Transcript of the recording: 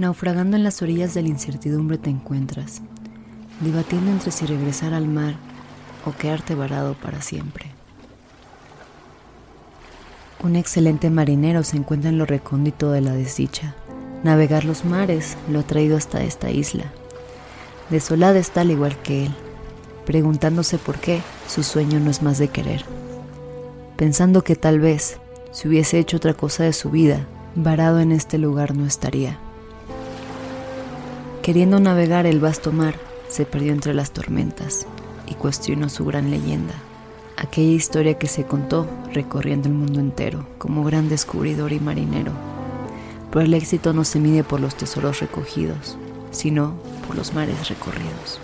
Naufragando en las orillas de la incertidumbre te encuentras, debatiendo entre si regresar al mar o quedarte varado para siempre. Un excelente marinero se encuentra en lo recóndito de la desdicha. Navegar los mares lo ha traído hasta esta isla. Desolada está al igual que él, preguntándose por qué su sueño no es más de querer. Pensando que tal vez, si hubiese hecho otra cosa de su vida, varado en este lugar no estaría. Queriendo navegar el vasto mar, se perdió entre las tormentas y cuestionó su gran leyenda aquella historia que se contó recorriendo el mundo entero como gran descubridor y marinero. Pero el éxito no se mide por los tesoros recogidos, sino por los mares recorridos.